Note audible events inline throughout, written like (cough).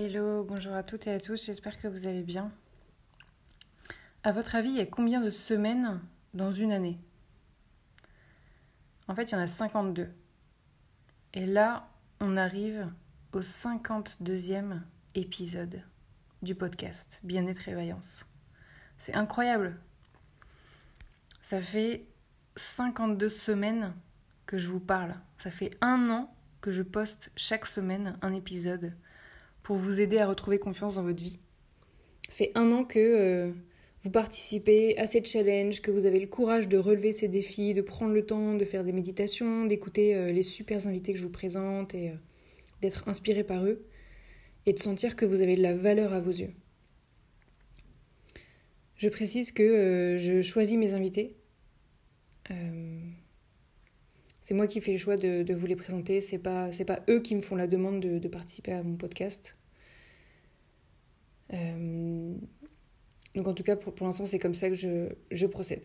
Hello, bonjour à toutes et à tous, j'espère que vous allez bien. À votre avis, il y a combien de semaines dans une année? En fait, il y en a 52. Et là, on arrive au 52e épisode du podcast Bien-être et Vaillance. C'est incroyable. Ça fait 52 semaines que je vous parle. Ça fait un an que je poste chaque semaine un épisode pour vous aider à retrouver confiance dans votre vie. Ça fait un an que euh, vous participez à ces challenges, que vous avez le courage de relever ces défis, de prendre le temps de faire des méditations, d'écouter euh, les super invités que je vous présente et euh, d'être inspiré par eux et de sentir que vous avez de la valeur à vos yeux. Je précise que je choisis mes invités. c'est moi qui fais le choix de, vous les présenter. C'est pas pas eux qui me font la demande de, de participer à mon podcast. Donc en tout cas, pour, l'instant, c'est comme ça que je, procède.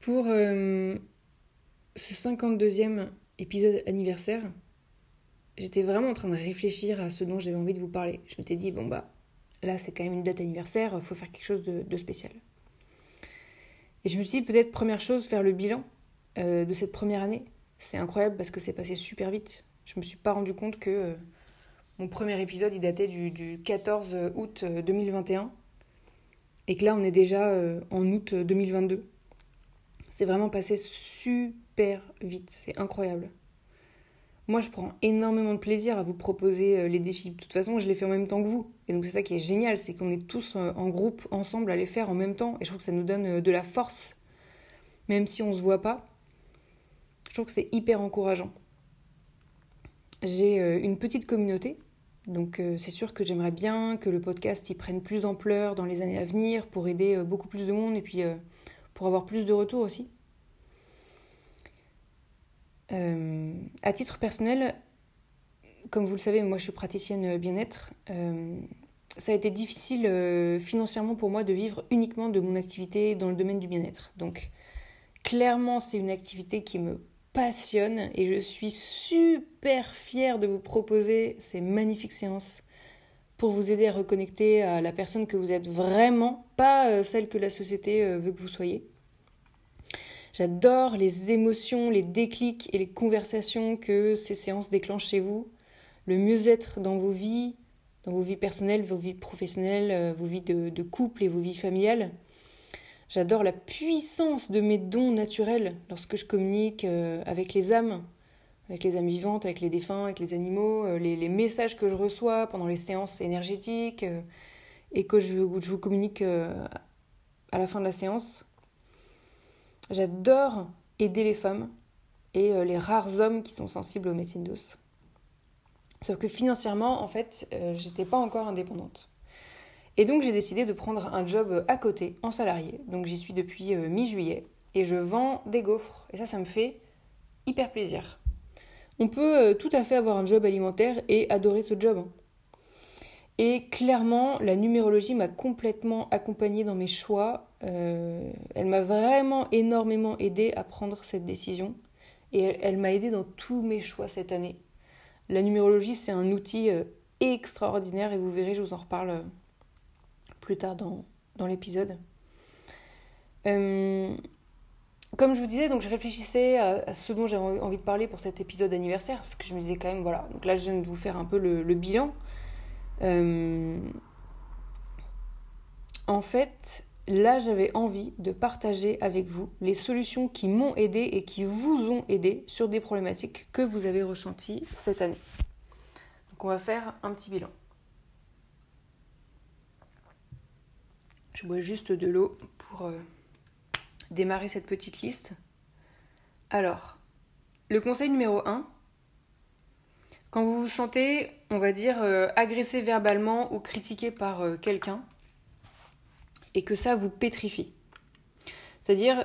Pour euh, ce 52e épisode anniversaire, j'étais vraiment en train de réfléchir à ce dont j'avais envie de vous parler. Je m'étais dit, bon bah, là c'est quand même une date anniversaire, il faut faire quelque chose de, spécial. Et je me suis dit, peut-être première chose, faire le bilan euh, de cette première année. C'est incroyable parce que c'est passé super vite. Je me suis pas rendu compte que... Euh, mon premier épisode, il datait du, 14 août 2021. Euh, et que là, on est déjà euh, en août 2022. C'est vraiment passé super vite. C'est incroyable. Moi, je prends énormément de plaisir à vous proposer euh, les défis. De toute façon, je les fais en même temps que vous. Et donc, c'est ça qui est génial, c'est qu'on est tous en groupe, ensemble, à les faire en même temps. Et je trouve que ça nous donne de la force, même si on ne se voit pas. Je trouve que c'est hyper encourageant. J'ai une petite communauté donc euh, c'est sûr que j'aimerais bien que le podcast y prenne plus d'ampleur dans les années à venir pour aider euh, beaucoup plus de monde et puis euh, pour avoir plus de retours aussi. à titre personnel, comme vous le savez, moi je suis praticienne bien-être. ça a été difficile financièrement pour moi de vivre uniquement de mon activité dans le domaine du bien-être. Donc clairement c'est une activité qui me passionne et je suis super fière de vous proposer ces magnifiques séances pour vous aider à reconnecter à la personne que vous êtes vraiment, pas euh, celle que la société euh, veut que vous soyez. J'adore les émotions, les déclics et les conversations que ces séances déclenchent chez vous, le mieux-être dans vos vies, dans vos vies personnelles, vos vies professionnelles, euh, vos vies de, de couple et vos vies familiales. J'adore la puissance de mes dons naturels lorsque je communique euh, avec les âmes, avec les âmes vivantes, avec les défunts, avec les animaux, euh, les, messages que je reçois pendant les séances énergétiques euh, et que je, je vous communique à la fin de la séance. J'adore aider les femmes et les rares hommes qui sont sensibles aux médecines douces. Sauf que financièrement, en fait, j'étais pas encore indépendante. Et donc j'ai décidé de prendre un job à côté, en salarié. Donc j'y suis depuis euh, mi-juillet. Et je vends des gaufres. Et ça, ça me fait hyper plaisir. On peut euh, tout à fait avoir un job alimentaire et adorer ce job. Hein. Et clairement, la numérologie m'a complètement accompagnée dans mes choix. Euh, elle m'a vraiment énormément aidé à prendre cette décision. Et elle, m'a aidé dans tous mes choix cette année. La numérologie, c'est un outil extraordinaire et vous verrez, je vous en reparle plus tard dans, l'épisode. Euh, comme je vous disais, donc je réfléchissais à, ce dont j'avais envie de parler pour cet épisode anniversaire, parce que je me disais quand même, voilà, donc là je viens de vous faire un peu le, bilan. Euh, en fait, là, j'avais envie de partager avec vous les solutions qui m'ont aidé et qui vous ont aidé sur des problématiques que vous avez ressenties cette année. Donc, on va faire un petit bilan. Je bois juste de l'eau pour euh, démarrer cette petite liste. Alors, le conseil numéro 1, quand vous vous sentez, on va dire, euh, agressé verbalement ou critiqué par euh, quelqu'un, et que ça vous pétrifie. C'est-à-dire,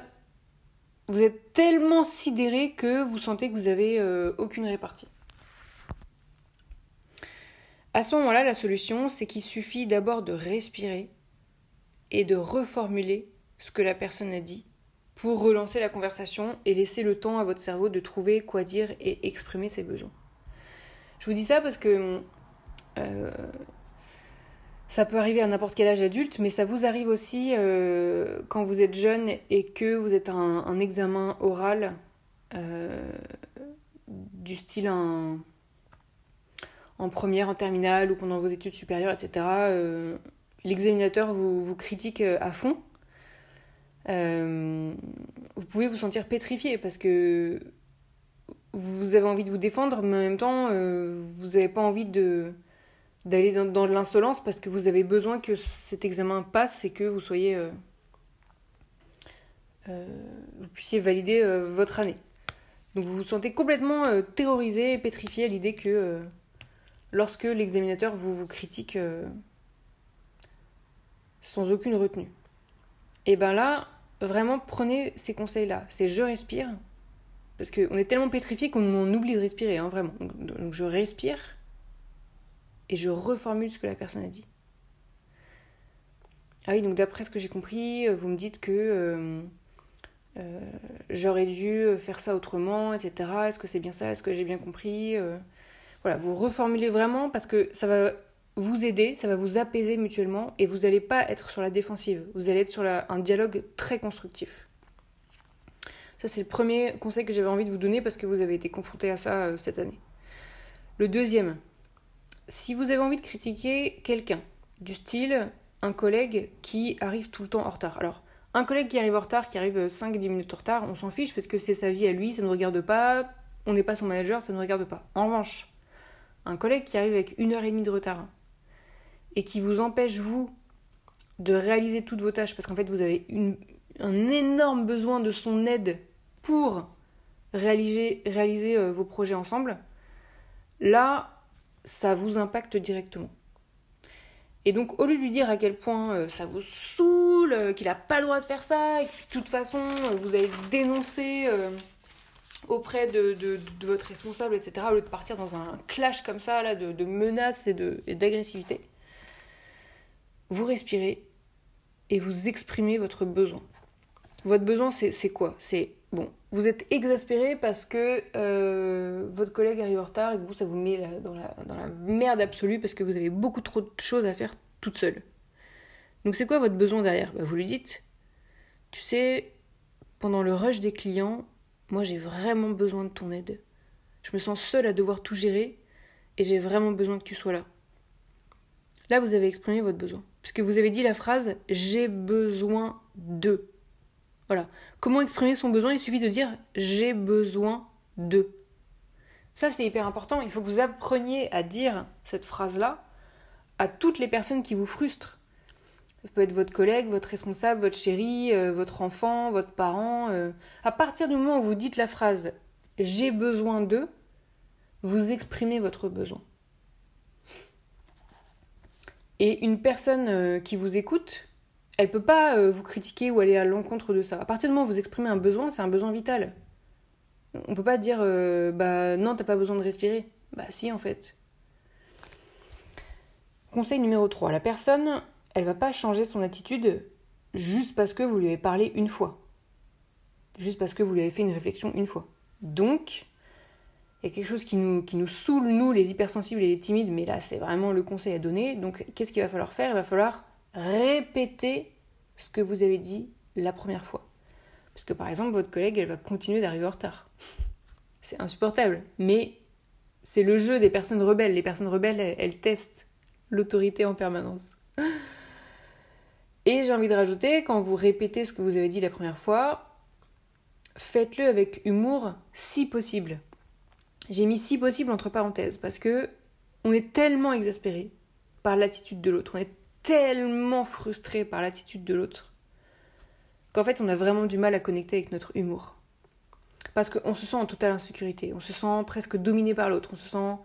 vous êtes tellement sidéré que vous sentez que vous n'avez aucune répartie. À ce moment-là, la solution, c'est qu'il suffit d'abord de respirer et de reformuler ce que la personne a dit pour relancer la conversation et laisser le temps à votre cerveau de trouver quoi dire et exprimer ses besoins. Je vous dis ça parce que euh, ça peut arriver à n'importe quel âge adulte, mais ça vous arrive aussi euh, quand vous êtes jeune et que vous êtes un, un examen oral euh, du style en, en, première, en terminale ou pendant vos études supérieures, etc. Euh, L'examinateur vous, critique à fond. Euh, vous pouvez vous sentir pétrifié parce que vous avez envie de vous défendre, mais en même temps, euh, vous n'avez pas envie d'aller dans, dans, l'insolence parce que vous avez besoin que cet examen passe et que vous soyez euh, euh, vous puissiez valider euh, votre année. Donc vous vous sentez complètement euh, terrorisé et pétrifié à l'idée que euh, lorsque l'examinateur vous critique sans aucune retenue. Et ben là, vraiment prenez ces conseils-là. C'est je respire, parce qu'on est tellement pétrifié qu'on oublie de respirer, hein, vraiment. Donc, je respire et je reformule ce que la personne a dit. Ah oui, donc d'après ce que j'ai compris, vous me dites que euh, euh, j'aurais dû faire ça autrement, etc. Est-ce que c'est bien ça? Est-ce que j'ai bien compris? Euh, Voilà, vous reformulez vraiment parce que ça va vous aider, ça va vous apaiser mutuellement et vous n'allez pas être sur la défensive. Vous allez être sur un dialogue très constructif. Ça, c'est le premier conseil que j'avais envie de vous donner parce que vous avez été confronté à ça euh, cette année. Le deuxième, si vous avez envie de critiquer quelqu'un, du style un collègue qui arrive tout le temps en retard. Alors, un collègue qui arrive en retard, qui arrive 5-10 minutes en retard, on s'en fiche parce que c'est sa vie à lui, ça ne nous regarde pas, on n'est pas son manager, ça ne nous regarde pas. En revanche, un collègue qui arrive avec une heure et demie de retard et qui vous empêche, vous, de réaliser toutes vos tâches parce qu'en fait, vous avez un énorme besoin de son aide pour réaliser, euh, vos projets ensemble, là, ça vous impacte directement. Et donc, au lieu de lui dire à quel point euh, ça vous saoule, euh, qu'il n'a pas le droit de faire ça, et que de toute façon, vous allez le dénoncer auprès de, votre responsable, etc., au lieu de partir dans un clash comme ça, là, de menaces et d'agressivité, vous respirez et vous exprimez votre besoin. Votre besoin, c'est quoi? C'est bon, vous êtes exaspéré parce que euh, votre collègue arrive en retard et que vous, ça vous met la, dans, la, dans la merde absolue parce que vous avez beaucoup trop de choses à faire toute seule. Donc c'est quoi votre besoin derrière? Bah, Vous lui dites, tu sais, pendant le rush des clients, moi j'ai vraiment besoin de ton aide. Je me sens seule à devoir tout gérer et j'ai vraiment besoin que tu sois là. Là, vous avez exprimé votre besoin. Puisque vous avez dit la phrase j'ai besoin de. Voilà. Comment exprimer son besoin? Il suffit de dire j'ai besoin de. Ça, c'est hyper important. Il faut que vous appreniez à dire cette phrase-là à toutes les personnes qui vous frustrent. Ça peut être votre collègue, votre responsable, votre chéri, euh, votre enfant, votre parent. Euh. À partir du moment où vous dites la phrase j'ai besoin de, vous exprimez votre besoin. Et une personne euh, qui vous écoute, elle peut pas euh, vous critiquer ou aller à l'encontre de ça. À partir du moment où vous exprimez un besoin, c'est un besoin vital. On peut pas dire euh, bah non, t'as pas besoin de respirer. Bah si en fait. Conseil numéro 3. La personne, elle va pas changer son attitude juste parce que vous lui avez parlé une fois. Juste parce que vous lui avez fait une réflexion une fois. Donc, il quelque chose qui nous, qui nous saoule, nous, les hypersensibles et les timides, mais là, c'est vraiment le conseil à donner. Donc, qu'est-ce qu'il va falloir faire? Il va falloir répéter ce que vous avez dit la première fois. Parce que, par exemple, votre collègue, elle va continuer d'arriver en retard. C'est insupportable. Mais c'est le jeu des personnes rebelles. Les personnes rebelles, elles, elles testent l'autorité en permanence. Et j'ai envie de rajouter, quand vous répétez ce que vous avez dit la première fois, faites-le avec humour si possible. J'ai mis si possible entre parenthèses parce que on est tellement exaspéré par l'attitude de l'autre, on est tellement frustré par l'attitude de l'autre qu'en fait on a vraiment du mal à connecter avec notre humour. Parce qu'on se sent en totale insécurité, on se sent presque dominé par l'autre, on se sent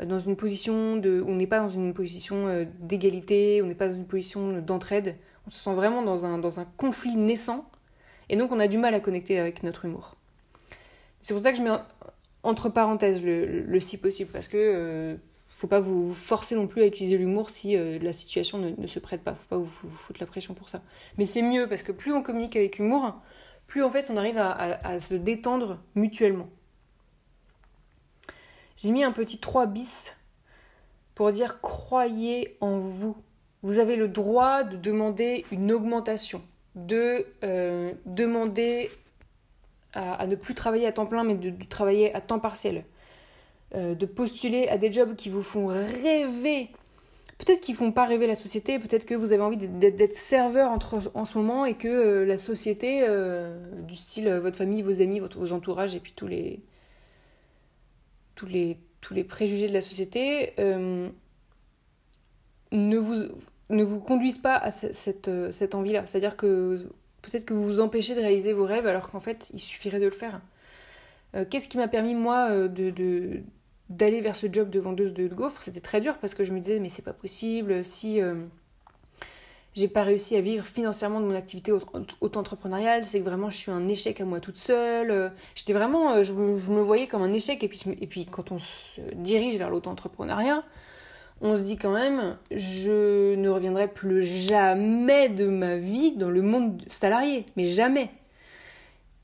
euh, dans une position de. On n'est pas dans une position euh, d'égalité, on n'est pas dans une position d'entraide, on se sent vraiment dans un, dans un conflit naissant, et donc on a du mal à connecter avec notre humour. C'est pour ça que je mets entre parenthèses le, si possible, parce que euh, faut pas vous forcer non plus à utiliser l'humour si euh, la situation ne, se prête pas. Faut pas vous, foutre la pression pour ça. Mais c'est mieux parce que plus on communique avec humour, plus en fait on arrive à, se détendre mutuellement. J'ai mis un petit 3 bis pour dire croyez en vous. Vous avez le droit de demander une augmentation, de euh, demander à, ne plus travailler à temps plein mais de travailler à temps partiel euh, de postuler à des jobs qui vous font rêver. Peut-être qu'ils font pas rêver la société, peut-être que vous avez envie d'être serveur en ce moment et que euh, la société, euh, du style votre famille, vos amis, votre, vos entourages et puis tous les, tous les, tous les préjugés de la société ne, vous, ne vous conduisent pas à cette, cette envie-là. C'est-à-dire que peut-être que vous vous empêchez de réaliser vos rêves alors qu'en fait il suffirait de le faire. Qu'est-ce qui m'a permis moi de, d'aller vers ce job de vendeuse de gaufres, c'était très dur parce que je me disais mais c'est pas possible si euh, j'ai pas réussi à vivre financièrement de mon activité auto-entrepreneuriale, c'est que vraiment je suis un échec à moi toute seule. J'étais vraiment, euh, je me, voyais comme un échec et puis, et puis quand on se dirige vers l'auto-entrepreneuriat, on se dit quand même je ne reviendrai plus jamais de ma vie dans le monde salarié, mais jamais.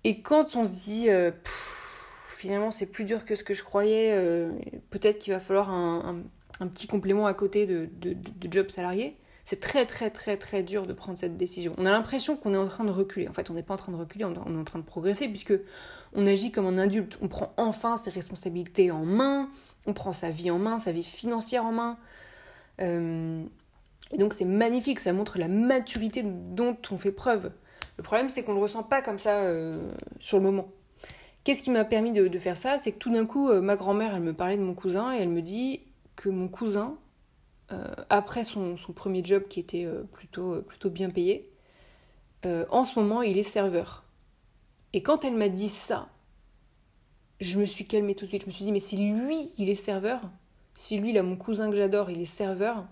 Et quand on se dit euh, finalement c'est plus dur que ce que je croyais, euh, peut-être qu'il va falloir un, petit complément à côté de, job salarié. C'est très très très très dur de prendre cette décision. On a l'impression qu'on est en train de reculer. En fait, on n'est pas en train de reculer, on est en train de progresser puisque on agit comme un adulte. On prend enfin ses responsabilités en main, on prend sa vie en main, sa vie financière en main. Euh, et donc c'est magnifique, ça montre la maturité dont on fait preuve. Le problème c'est qu'on ne le ressent pas comme ça euh, sur le moment. Qu'est-ce qui m'a permis de, faire ça? C'est que tout d'un coup, euh, ma grand-mère, elle me parlait de mon cousin et elle me dit que mon cousin, après son, premier job qui était plutôt, plutôt bien payé, en ce moment, il est serveur. Et quand elle m'a dit ça, je me suis calmée tout de suite. Je me suis dit, mais si lui, il est serveur, si lui, là, mon cousin que j'adore, il est serveur,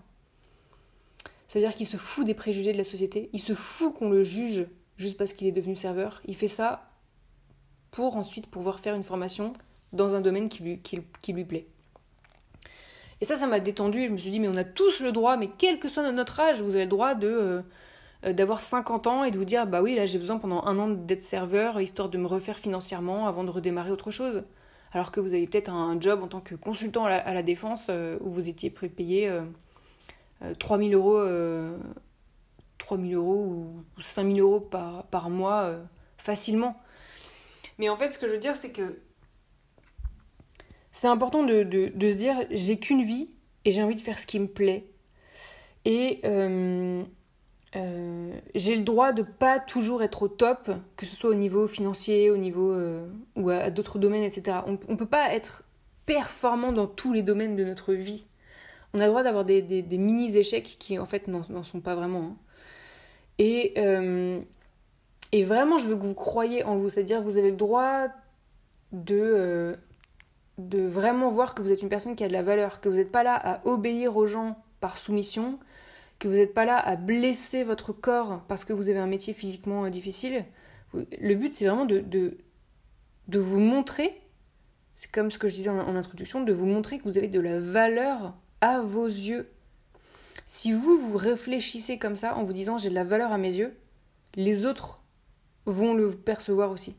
ça veut dire qu'il se fout des préjugés de la société. Il se fout qu'on le juge juste parce qu'il est devenu serveur. Il fait ça pour ensuite pouvoir faire une formation dans un domaine qui lui, qui, lui plaît. Et ça, ça m'a détendu. Je me suis dit, mais on a tous le droit, mais quel que soit notre âge, vous avez le droit de euh, euh, d'avoir 50 ans et de vous dire, bah oui, là j'ai besoin pendant un an d'être serveur, histoire de me refaire financièrement avant de redémarrer autre chose. Alors que vous avez peut-être un job en tant que consultant à la, défense euh, où vous étiez payé euh, 3000 euros, 3000 euros ou 5000 euros par, par mois facilement. Mais en fait, ce que je veux dire, c'est que c'est important de, se dire j'ai qu'une vie et j'ai envie de faire ce qui me plaît. Et euh, euh, j'ai le droit de pas toujours être au top, que ce soit au niveau financier, au niveau euh, ou à, d'autres domaines, etc. On ne peut pas être performant dans tous les domaines de notre vie. On a le droit d'avoir des, mini-échecs qui en fait n'en sont pas vraiment. Hein. Et et vraiment, je veux que vous croyiez en vous. C'est-à-dire, vous avez le droit de, euh, de vraiment voir que vous êtes une personne qui a de la valeur, que vous n'êtes pas là à obéir aux gens par soumission, que vous n'êtes pas là à blesser votre corps parce que vous avez un métier physiquement euh, difficile. Le but, c'est vraiment de, de, vous montrer, c'est comme ce que je disais en, en introduction, de vous montrer que vous avez de la valeur à vos yeux. Si vous, vous réfléchissez comme ça en vous disant j'ai de la valeur à mes yeux, les autres vont le percevoir aussi.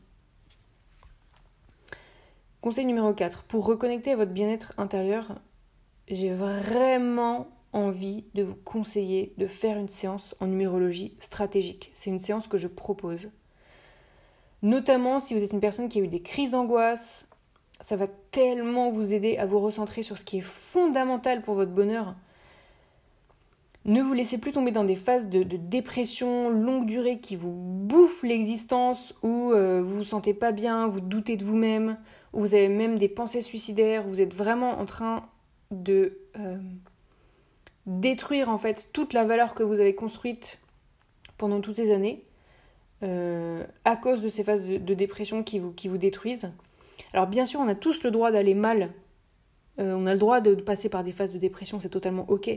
Conseil numéro 4. Pour reconnecter à votre bien-être intérieur, j'ai vraiment envie de vous conseiller de faire une séance en numérologie stratégique. C'est une séance que je propose. Notamment si vous êtes une personne qui a eu des crises d'angoisse, ça va tellement vous aider à vous recentrer sur ce qui est fondamental pour votre bonheur. Ne vous laissez plus tomber dans des phases de, dépression longue durée qui vous bouffent l'existence, où euh, vous vous sentez pas bien, vous doutez de vous-même, où vous avez même des pensées suicidaires, vous êtes vraiment en train de euh, détruire en fait toute la valeur que vous avez construite pendant toutes ces années, euh, à cause de ces phases de, dépression qui vous, qui vous détruisent. Alors bien sûr, on a tous le droit d'aller mal, on a le droit de passer par des phases de dépression, c'est totalement ok.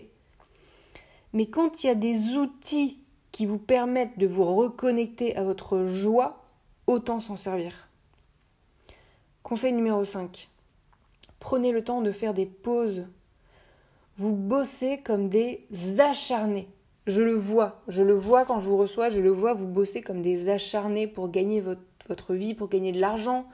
Mais quand il y a des outils qui vous permettent de vous reconnecter à votre joie, autant s'en servir. Conseil numéro 5. Prenez le temps de faire des pauses. Vous bossez comme des acharnés. Je le vois, je le vois quand je vous reçois, je le vois, vous bossez comme des acharnés pour gagner votre, vie, pour gagner de l'argent,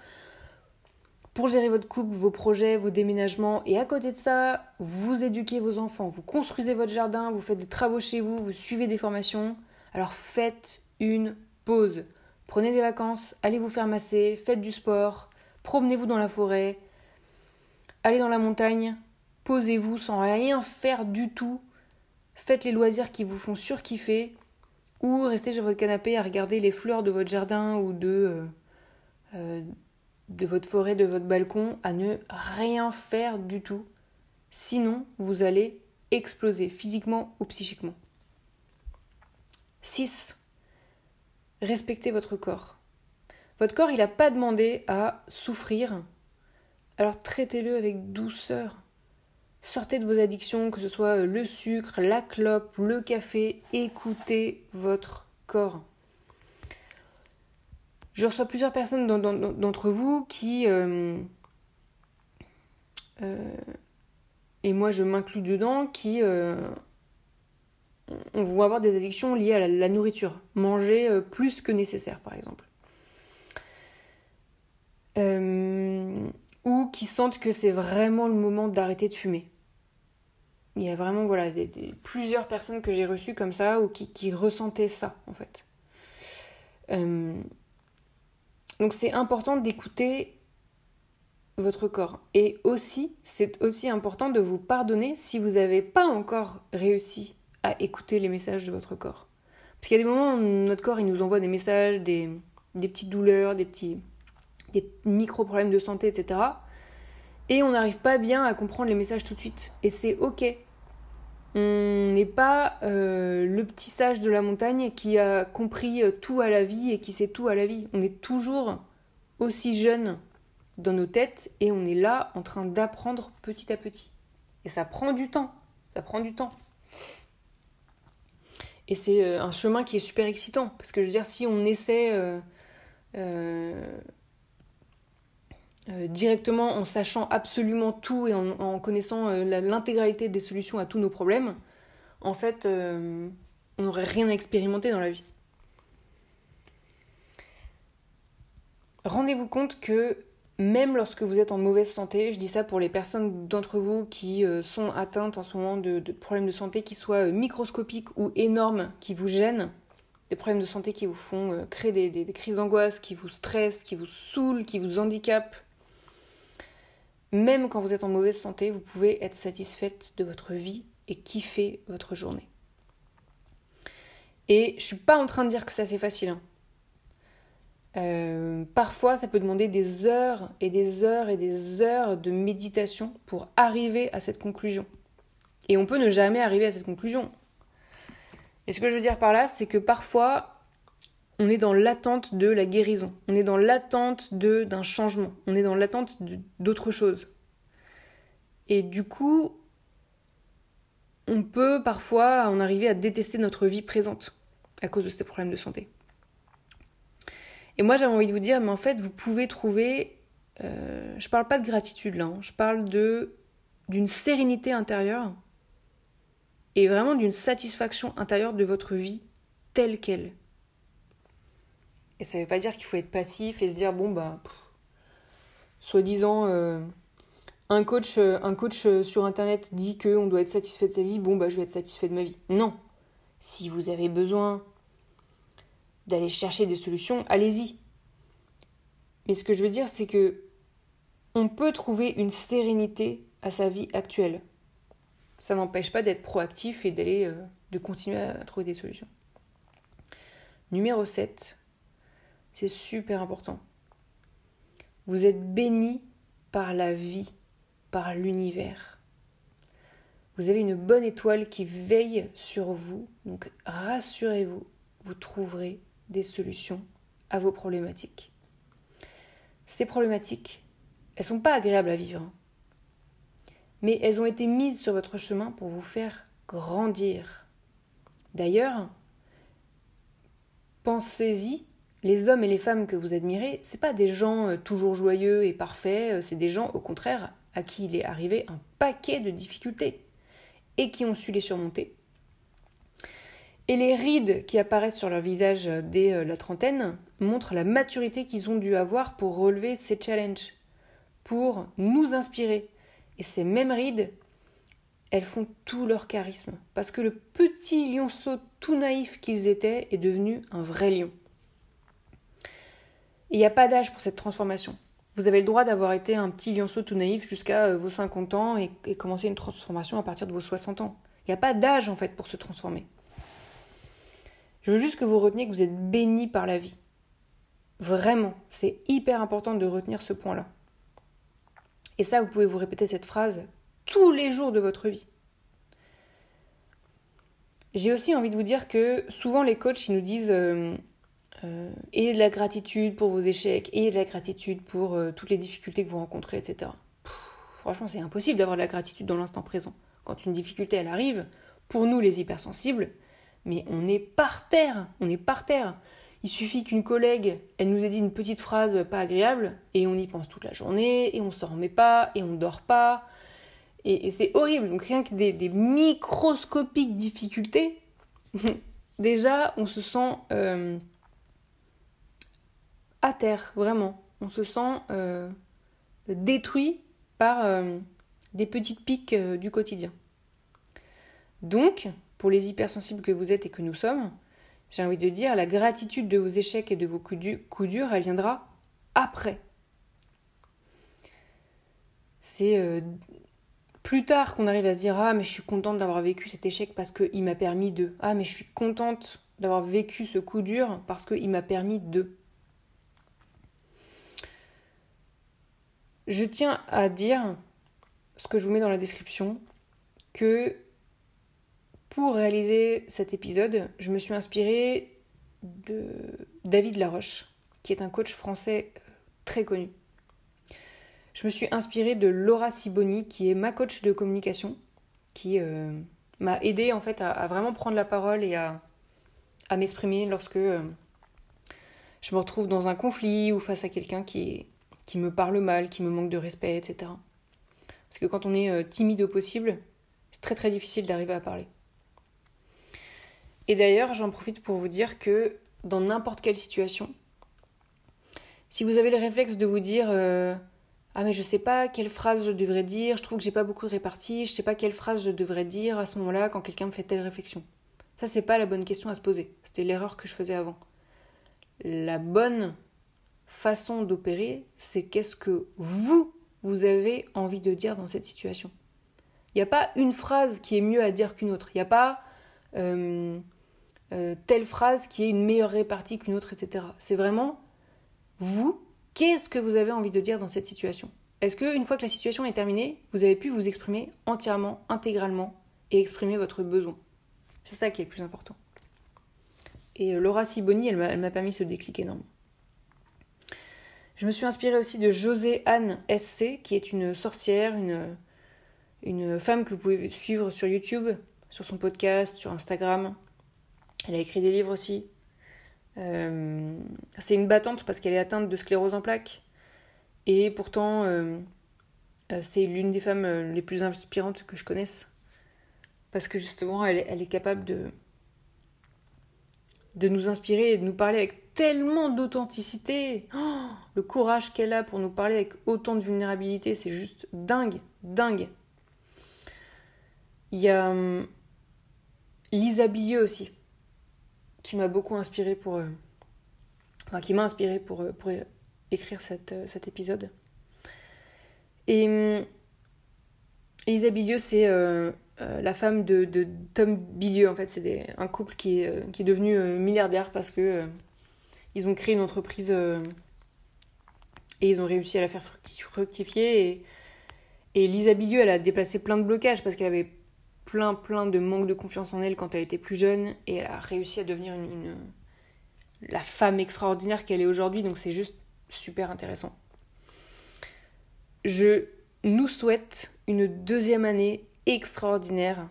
pour gérer votre couple, vos projets, vos déménagements. Et à côté de ça, vous éduquez vos enfants, vous construisez votre jardin, vous faites des travaux chez vous, vous suivez des formations. Alors faites une pause. Prenez des vacances, allez vous faire masser, faites du sport, promenez-vous dans la forêt, allez dans la montagne, posez-vous sans rien faire du tout. Faites les loisirs qui vous font surkiffer ou restez sur votre canapé à regarder les fleurs de votre jardin ou de, euh, euh, votre forêt, de votre balcon, à ne rien faire du tout. Sinon, vous allez exploser physiquement ou psychiquement. 6. Respectez votre corps. Votre corps, il n'a pas demandé à souffrir. Alors traitez-le avec douceur. Sortez de vos addictions, que ce soit le sucre, la clope, le café. Écoutez votre corps. Je reçois plusieurs personnes d'entre vous qui... Euh, euh, et moi je m'inclus dedans, qui euh, vont avoir des addictions liées à la, nourriture. Manger plus que nécessaire par exemple. ou qui sentent que c'est vraiment le moment d'arrêter de fumer. Il y a vraiment voilà, plusieurs personnes que j'ai reçues comme ça ou qui, ressentaient ça en fait. Donc c'est important d'écouter votre corps. Et aussi, c'est aussi important de vous pardonner si vous n'avez pas encore réussi à écouter les messages de votre corps. Parce qu'il y a des moments où notre corps il nous envoie des messages, des, petites douleurs, des petits des micro-problèmes de santé, etc. Et on n'arrive pas bien à comprendre les messages tout de suite. Et c'est ok. On n'est pas euh, le petit sage de la montagne qui a compris euh, tout à la vie et qui sait tout à la vie. On est toujours aussi jeune dans nos têtes et on est là en train d'apprendre petit à petit. Et ça prend du temps. Ça prend du temps. Et c'est euh, un chemin qui est super excitant. Parce que je veux dire, si on essaie directement en sachant absolument tout et en, connaissant euh, l'intégralité des solutions à tous nos problèmes, en fait, euh, on n'aurait rien à expérimenter dans la vie. Rendez-vous compte que même lorsque vous êtes en mauvaise santé, je dis ça pour les personnes d'entre vous qui sont atteintes en ce moment de, problèmes de santé qui soient microscopiques ou énormes, qui vous gênent, des problèmes de santé qui vous font créer des, des crises d'angoisse, qui vous stressent, qui vous saoulent, qui vous handicapent, même quand vous êtes en mauvaise santé, vous pouvez être satisfaite de votre vie et kiffer votre journée. Et je suis pas en train de dire que ça c'est facile. Hein. Euh, parfois, ça peut demander des heures et des heures et des heures de méditation pour arriver à cette conclusion. Et on peut ne jamais arriver à cette conclusion. Et ce que je veux dire par là, c'est que parfois, on est dans l'attente de la guérison, on est dans l'attente d'un changement, on est dans l'attente d'autre chose. Et du coup, on peut parfois en arriver à détester notre vie présente à cause de ces problèmes de santé. Et moi, j'avais envie de vous dire, mais en fait, vous pouvez trouver. Euh, je parle pas de gratitude là, hein. je parle de d'une sérénité intérieure et vraiment d'une satisfaction intérieure de votre vie telle qu'elle. Et ça veut pas dire qu'il faut être passif et se dire, bon, bah, soi-disant, euh, un coach, euh, un coach euh, sur Internet dit qu'on doit être satisfait de sa vie, bon, bah, je vais être satisfait de ma vie. Non. Si vous avez besoin d'aller chercher des solutions, allez-y. Mais ce que je veux dire, c'est que on peut trouver une sérénité à sa vie actuelle. Ça n'empêche pas d'être proactif et d'aller de continuer à trouver des solutions. Numéro 7, c'est super important. Vous êtes béni par la vie, par l'univers. Vous avez une bonne étoile qui veille sur vous, donc rassurez-vous, vous trouverez des solutions à vos problématiques. Ces problématiques, elles sont pas agréables à vivre, hein. mais elles ont été mises sur votre chemin pour vous faire grandir. D'ailleurs, pensez-y, les hommes et les femmes que vous admirez, c'est pas des gens euh, toujours joyeux et parfaits, euh, c'est des gens au contraire à qui il est arrivé un paquet de difficultés et qui ont su les surmonter. Et les rides qui apparaissent sur leur visage euh, dès la trentaine montrent la maturité qu'ils ont dû avoir pour relever ces challenges, pour nous inspirer. Et ces mêmes rides, elles font tout leur charisme, parce que le petit lionceau tout naïf qu'ils étaient est devenu un vrai lion. Il n'y a pas d'âge pour cette transformation. Vous avez le droit d'avoir été un petit lionceau tout naïf jusqu'à euh, vos 50 ans et, commencer une transformation à partir de vos 60 ans. Il n'y a pas d'âge en fait pour se transformer. Je veux juste que vous reteniez que vous êtes béni par la vie. Vraiment, c'est hyper important de retenir ce point-là. Et ça, vous pouvez vous répéter cette phrase tous les jours de votre vie. J'ai aussi envie de vous dire que souvent les coachs, ils nous disent euh, euh, ayez de la gratitude pour vos échecs, ayez de la gratitude pour euh, toutes les difficultés que vous rencontrez, etc. franchement, c'est impossible d'avoir de la gratitude dans l'instant présent. Quand une difficulté, elle arrive, pour nous les hypersensibles, mais on est par terre, on est par terre. Il suffit qu'une collègue, elle nous ait dit une petite phrase pas agréable, et on y pense toute la journée, et on s'en remet pas, et on dort pas, et, c'est horrible. Donc rien que des, microscopiques difficultés, (laughs) déjà on se sent euh, à terre, vraiment. On se sent euh, détruit par euh, des petites piques euh, du quotidien. Donc, pour les hypersensibles que vous êtes et que nous sommes, j'ai envie de dire, la gratitude de vos échecs et de vos coups, durs, elle viendra après. C'est plus tard qu'on arrive à se dire Ah, mais je suis contente d'avoir vécu cet échec parce qu'il m'a permis de. Ah, mais je suis contente d'avoir vécu ce coup dur parce qu'il m'a permis de. Je tiens à dire, ce que je vous mets dans la description, que pour réaliser cet épisode, je me suis inspirée de David Laroche, qui est un coach français euh, très connu. Je me suis inspirée de Laura Siboni, qui est ma coach de communication, qui euh, m'a aidé en fait à, vraiment prendre la parole et à, m'exprimer lorsque euh, je me retrouve dans un conflit ou face à quelqu'un qui est qui me parle mal, qui me manque de respect, etc. Parce que quand on est euh, timide au possible, c'est très très difficile d'arriver à parler. Et d'ailleurs, j'en profite pour vous dire que dans n'importe quelle situation, si vous avez le réflexe de vous dire euh, Ah, mais je sais pas quelle phrase je devrais dire, je trouve que j'ai pas beaucoup de répartie, je sais pas quelle phrase je devrais dire à ce moment-là quand quelqu'un me fait telle réflexion. Ça, c'est pas la bonne question à se poser. C'était l'erreur que je faisais avant. La bonne façon d'opérer, c'est qu'est-ce que vous, vous avez envie de dire dans cette situation. Il n'y a pas une phrase qui est mieux à dire qu'une autre. Il n'y a pas euh, euh, telle phrase qui est une meilleure répartie qu'une autre, etc. C'est vraiment vous, qu'est-ce que vous avez envie de dire dans cette situation? Est-ce qu'une fois que la situation est terminée, vous avez pu vous exprimer entièrement, intégralement et exprimer votre besoin? C'est ça qui est le plus important. Et euh, Laura Siboni, elle m'a permis ce déclic énorme. Je me suis inspirée aussi de José Anne SC, qui est une sorcière, une, une femme que vous pouvez suivre sur YouTube, sur son podcast, sur Instagram. Elle a écrit des livres aussi. Euh, c'est une battante parce qu'elle est atteinte de sclérose en plaques. Et pourtant, euh, euh, c'est l'une des femmes les plus inspirantes que je connaisse. Parce que justement, elle, elle est capable de, de nous inspirer et de nous parler avec tellement d'authenticité. Oh, le courage qu'elle a pour nous parler avec autant de vulnérabilité, c'est juste dingue, dingue. Il y a hum, Lisa Billeux aussi, qui m'a beaucoup inspiré pour. Euh, qui m'a inspiré pour, euh, pour écrire euh, cet épisode. Et hum, Lisa Billeux, c'est la femme de, Tom Bilieu. En fait, c'est un couple qui est, est devenu milliardaire parce que ils ont créé une entreprise et ils ont réussi à la faire fructifier. Et, et Lisa elle a déplacé plein de blocages parce qu'elle avait plein, plein de manque de confiance en elle quand elle était plus jeune. Et elle a réussi à devenir une, la femme extraordinaire qu'elle est aujourd'hui. Donc c'est juste super intéressant. Je nous souhaite une deuxième année extraordinaire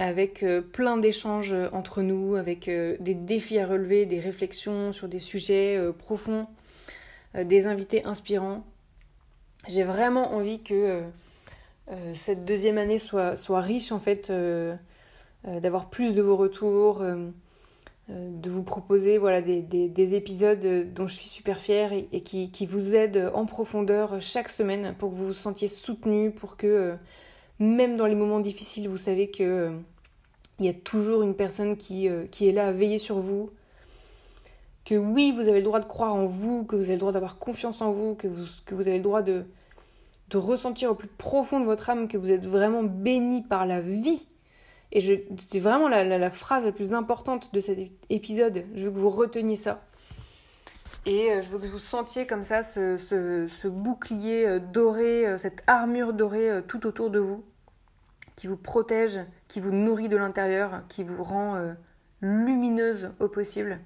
avec euh, plein d'échanges entre nous, avec euh, des défis à relever, des réflexions sur des sujets euh, profonds, des invités inspirants. J'ai vraiment envie que cette deuxième année soit, riche en fait, d'avoir plus de vos retours, de vous proposer voilà, des, des, épisodes dont je suis super fière et, qui, qui, vous aident en profondeur chaque semaine pour que vous vous sentiez soutenu, pour que même dans les moments difficiles, vous savez que il y a toujours une personne qui, euh, qui est là à veiller sur vous. Que oui, vous avez le droit de croire en vous, que vous avez le droit d'avoir confiance en vous, que vous, que vous avez le droit de, de ressentir au plus profond de votre âme que vous êtes vraiment béni par la vie. Et c'est vraiment la, la, phrase la plus importante de cet épisode. Je veux que vous reteniez ça. Et euh, je veux que vous sentiez comme ça ce, ce, ce bouclier euh, doré, cette armure dorée tout autour de vous qui vous protège, qui vous nourrit de l'intérieur, qui vous rend euh, lumineuse au possible.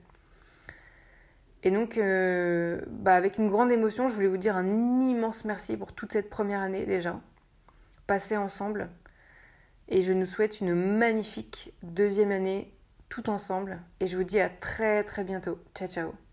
Et donc, euh, bah, avec une grande émotion, je voulais vous dire un immense merci pour toute cette première année déjà, passée ensemble. Et je nous souhaite une magnifique deuxième année tout ensemble. Et je vous dis à très très bientôt. Ciao ciao